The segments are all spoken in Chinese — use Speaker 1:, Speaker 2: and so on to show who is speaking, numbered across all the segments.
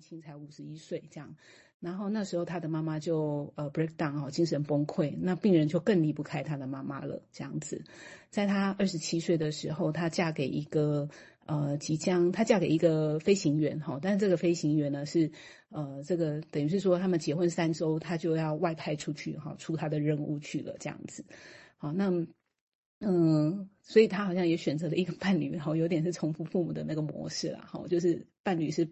Speaker 1: 才五十一岁这样。然后那时候他的妈妈就呃 break down 哦，精神崩溃，那病人就更离不开他的妈妈了这样子。在他二十七岁的时候，她嫁给一个呃即将她嫁给一个飞行员哈，但是这个飞行员呢是呃这个等于是说他们结婚三周，他就要外派出去哈，出他的任务去了这样子。好，那。嗯，所以他好像也选择了一个伴侣，哈，有点是重复父母的那个模式啦，哈，就是伴侣是，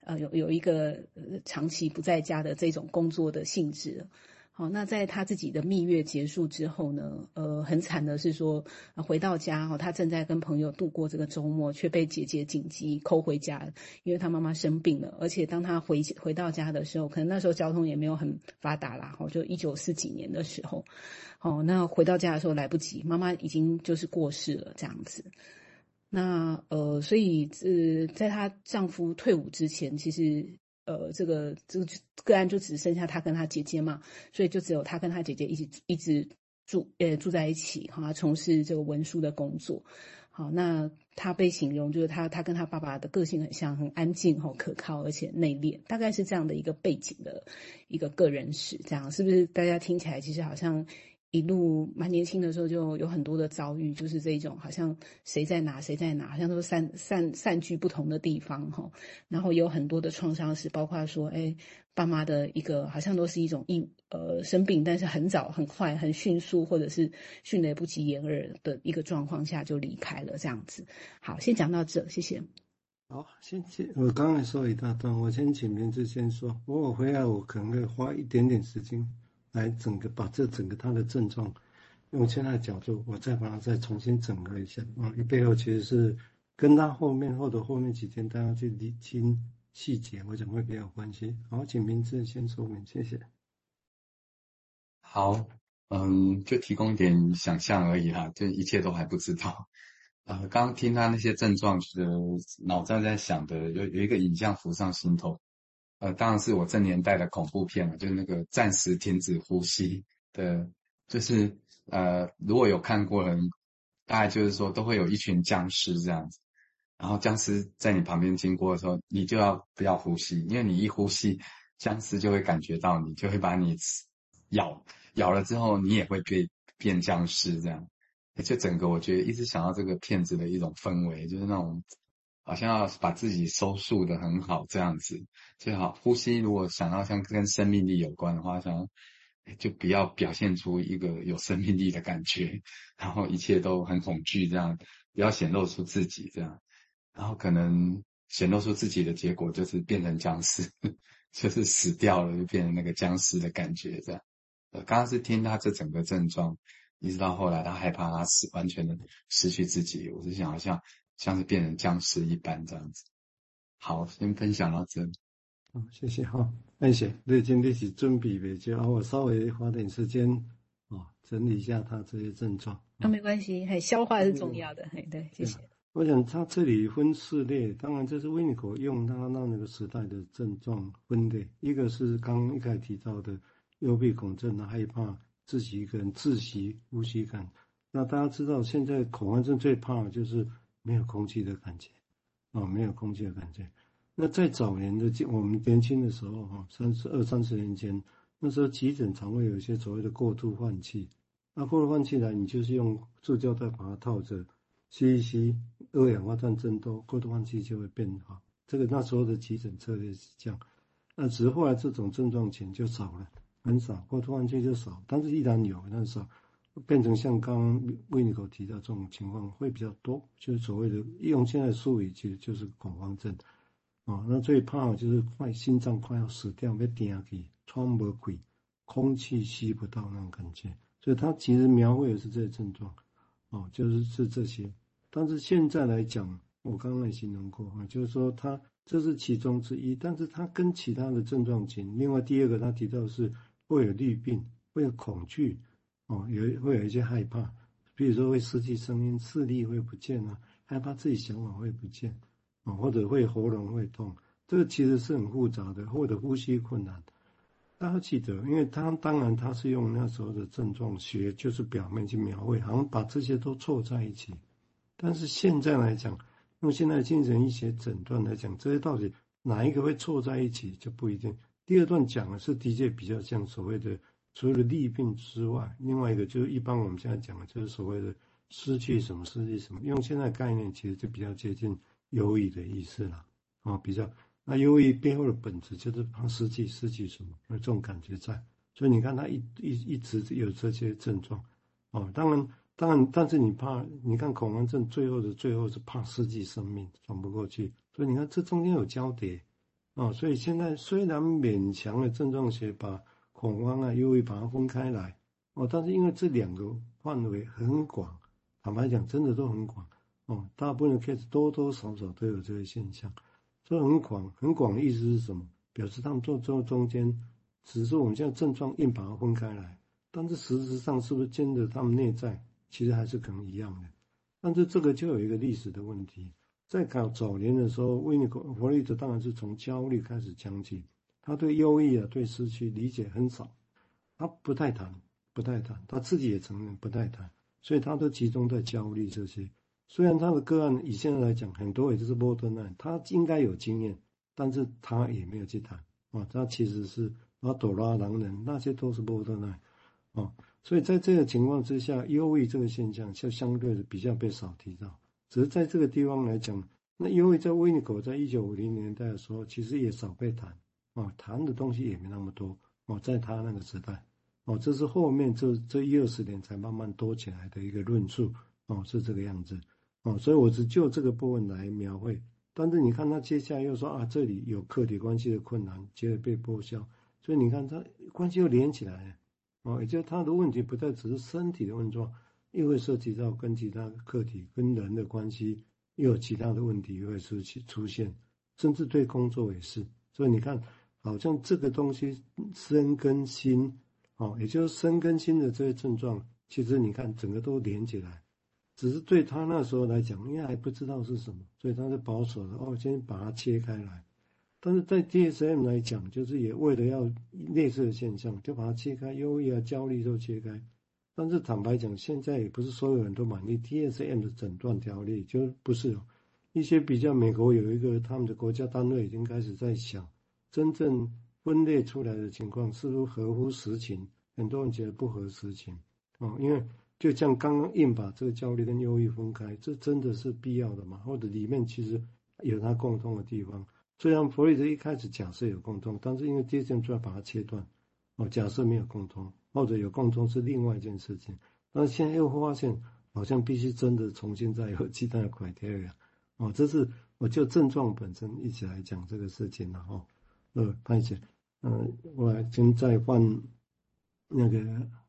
Speaker 1: 呃，有有一个长期不在家的这种工作的性质。好，那在他自己的蜜月结束之后呢，呃，很惨的是说，回到家哈，他正在跟朋友度过这个周末，却被姐姐紧急扣回家，因为他妈妈生病了。而且当他回回到家的时候，可能那时候交通也没有很发达啦，哈，就一九四几年的时候，哦，那回到家的时候来不及，妈妈已经就是过世了这样子。那呃，所以呃，在她丈夫退伍之前，其实。呃，这个这个个案就只剩下她跟她姐姐嘛，所以就只有她跟她姐姐一起一直住，呃，住在一起哈，从事这个文书的工作。好，那她被形容就是她，她跟她爸爸的个性很像，很安静哈，可靠而且内敛，大概是这样的一个背景的一个个人史，这样是不是？大家听起来其实好像。一路蛮年轻的时候就有很多的遭遇，就是这种好像谁在哪谁在哪，好像都散散散居不同的地方哈。然后有很多的创伤史，包括说，哎，爸妈的一个好像都是一种一呃生病，但是很早很快很迅速，或者是迅雷不及掩耳的一个状况下就离开了这样子。好，先讲到这，谢谢。
Speaker 2: 好，谢谢。我刚才说一大段，我先请名字先说。我回来我可能会花一点点时间。来整个把这整个他的症状，用现在的角度，我再把它再重新整合一下啊。你背后其实是跟他后面或者后面几天大家去理清细节，我想会比较有关系。好，请名字先说明，谢谢。
Speaker 3: 好，嗯，就提供一点想象而已哈，就一切都还不知道。呃，刚刚听他那些症状的脑袋在想的，有有一个影像浮上心头。呃，当然是我这年代的恐怖片了，就是那个暂时停止呼吸的，就是呃，如果有看过人，大概就是说都会有一群僵尸这样子，然后僵尸在你旁边经过的时候，你就要不要呼吸，因为你一呼吸，僵尸就会感觉到你，就会把你咬，咬了之后你也会变变僵尸这样，就整个我觉得一直想到这个片子的一种氛围，就是那种。好像要把自己收束得很好，这样子最好。呼吸如果想要像跟生命力有关的话，想就不要表现出一个有生命力的感觉，然后一切都很恐惧，这样不要显露出自己这样，然后可能显露出自己的结果就是变成僵尸，就是死掉了就变成那个僵尸的感觉这样。呃，刚刚是听他这整个症状，一直到后来他害怕他死完全的失去自己，我是想好像。像是变成僵尸一般这样子。好，先分享到这里。
Speaker 2: 好，谢谢哈。谢谢。对，今天是准备比较，我稍微花点时间啊，整理一下他这些症状。
Speaker 1: 那、啊、没关系，嘿，消化是重要的，嘿，对，谢谢。
Speaker 2: 我想他这里分四类，当然这是维尼口用他那那个时代的症状分类。一个是刚刚一开始提到的幽闭恐症的害怕，自己一个人窒息呼吸感。那大家知道，现在恐慌症最怕的就是。没有空气的感觉，啊、哦，没有空气的感觉。那在早年的我们年轻的时候，哈，三十二三十年前，那时候急诊常会有一些所谓的过度换气。那过度换气呢，你就是用塑胶袋把它套着，吸一吸，二氧化碳增多，过度换气就会变好。这个那时候的急诊策略是这样。那只是后来这种症状前就少了，很少，过度换气就少，但是依然有，但是少。变成像刚刚维尼口提到这种情况会比较多，就是所谓的用现在术语，其实就是恐慌症啊。那最怕就是快心脏快要死掉，被顶下去，喘不过气，空气吸不到那种感觉。所以他其实描绘的是这些症状，哦，就是是这些。但是现在来讲，我刚刚也形容过啊，就是说他这是其中之一，但是他跟其他的症状情，另外第二个他提到的是会有虑病，会有恐惧。哦，有会有一些害怕，比如说会失去声音，视力会不见啊，害怕自己想法会不见，啊，或者会喉咙会痛，这个其实是很复杂的，或者呼吸困难。大家记得，因为他当然他是用那时候的症状学，就是表面去描绘，好像把这些都凑在一起。但是现在来讲，用现在精神医学诊断来讲，这些到底哪一个会凑在一起就不一定。第二段讲的是的确比较像所谓的除了利病之外，另外一个就是一般我们现在讲的就是所谓的失去什么失去什么，用现在概念其实就比较接近忧郁的意思了啊，比较那忧郁背后的本质就是怕失去失去什么，有这种感觉在，所以你看他一一一直有这些症状哦，当然当然，但是你怕你看恐慌症最后的最后是怕失去生命喘不过去，所以你看这中间有交叠。哦，所以现在虽然勉强的症状学把恐慌啊、又会把它分开来，哦，但是因为这两个范围很广，坦白讲，真的都很广，哦，大部分的 case 多多少少都有这个现象，所以很广，很广的意思是什么？表示他们做做中间，只是我们现在症状硬把它分开来，但是实质上是不是真的他们内在其实还是可能一样的？但是这个就有一个历史的问题。在搞早年的时候，维尼口弗洛伊德当然是从焦虑开始讲起。他对忧郁啊、对失去理解很少，他不太谈，不太谈，他自己也承认不太谈，所以他都集中在焦虑这些。虽然他的个案以现在来讲，很多也就是 borderline，他应该有经验，但是他也没有去谈啊。他其实是阿朵拉狼人，那些都是 borderline 啊。所以在这个情况之下，忧郁这个现象就相对的比较被少提到。只是在这个地方来讲，那因为在维尼口在一九五零年代的时候，其实也少被谈，啊，谈的东西也没那么多，哦，在他那个时代，哦，这是后面这这一二十年才慢慢多起来的一个论述，哦，是这个样子，哦，所以我只就这个部分来描绘。但是你看他接下来又说啊，这里有客体关系的困难，接着被剥削，所以你看他关系又连起来了，哦，也就是他的问题不再只是身体的问状。又会涉及到跟其他客体、跟人的关系，又有其他的问题又会出出现，甚至对工作也是。所以你看，好像这个东西身跟心，哦，也就是身跟心的这些症状，其实你看整个都连起来，只是对他那时候来讲，因为还不知道是什么，所以他是保守的哦，先把它切开来。但是在 DSM 来讲，就是也为了要类似的现象，就把它切开，忧郁啊、焦虑都切开。但是坦白讲，现在也不是所有人都满意 DSM 的诊断条例，就不是哦。一些比较，美国有一个他们的国家单位已经开始在想，真正分类出来的情况是不是合乎实情？很多人觉得不合实情哦，因为就像刚刚硬把这个焦虑跟忧郁分开，这真的是必要的吗？或者里面其实有它共通的地方？虽然弗洛伊德一开始假设有共通，但是因为 DSM 就要把它切断哦，假设没有共通。或者有共通是另外一件事情，但是现在又发现好像必须真的重新再有其他的 criteria 哦，这是我就症状本身一起来讲这个事情了哈。呃，潘姐，嗯，我来先再换那个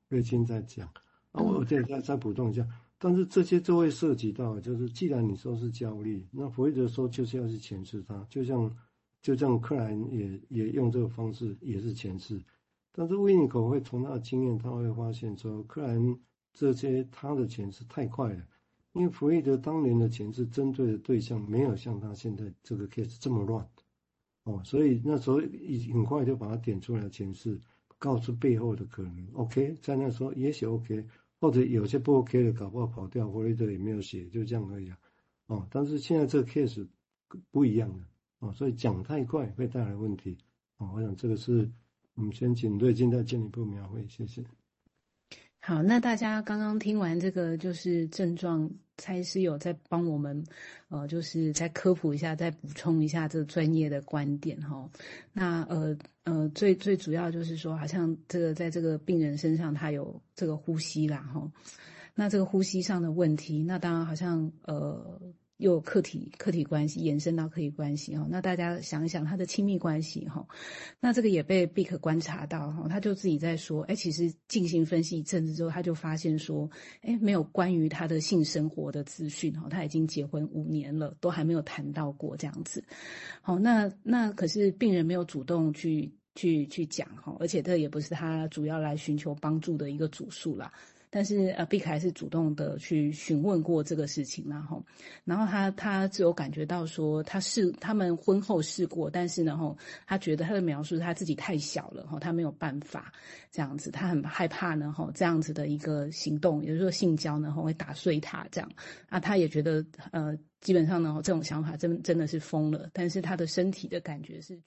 Speaker 2: 瑞清再讲啊，我再再再补充一下，但是这些都会涉及到，就是既然你说是焦虑，那弗洛伊德说就是要去诠释它，就像就像克莱也也用这个方式也是诠释。但是维尼口会从他的经验，他会发现说，克莱这些他的诠释太快了，因为弗洛伊德当年的诠释针对的对象没有像他现在这个 case 这么乱，哦，所以那时候已很快就把它点出来诠释，告诉背后的可能。OK，在那时候也许 OK，或者有些不 OK 的，搞不好跑掉，或者这里没有写，就这样而已啊。哦，但是现在这个 case 不一样了，哦，所以讲太快会带来问题。哦，我想这个是。我们先请瑞金再进一步描绘，谢谢。
Speaker 1: 好，那大家刚刚听完这个就是症状，蔡医师有在帮我们，呃，就是再科普一下，再补充一下这个专业的观点哈。那呃呃，最最主要就是说，好像这个在这个病人身上，他有这个呼吸啦哈。那这个呼吸上的问题，那当然好像呃。又有客体客体关系延伸到客体关系哈，那大家想一想他的亲密关系哈，那这个也被 Bick 观察到哈，他就自己在说，哎，其实进行分析一阵子之后，他就发现说，哎，没有关于他的性生活的资讯哈，他已经结婚五年了，都还没有谈到过这样子，好，那那可是病人没有主动去去去讲哈，而且这也不是他主要来寻求帮助的一个主诉啦。但是呃，毕凯是主动的去询问过这个事情，然后，然后他他只有感觉到说，他试他们婚后试过，但是呢，吼，他觉得他的描述他自己太小了，吼，他没有办法这样子，他很害怕呢，吼，这样子的一个行动，也就是说性交呢，吼，会打碎他这样，啊，他也觉得呃，基本上呢，这种想法真真的是疯了，但是他的身体的感觉是。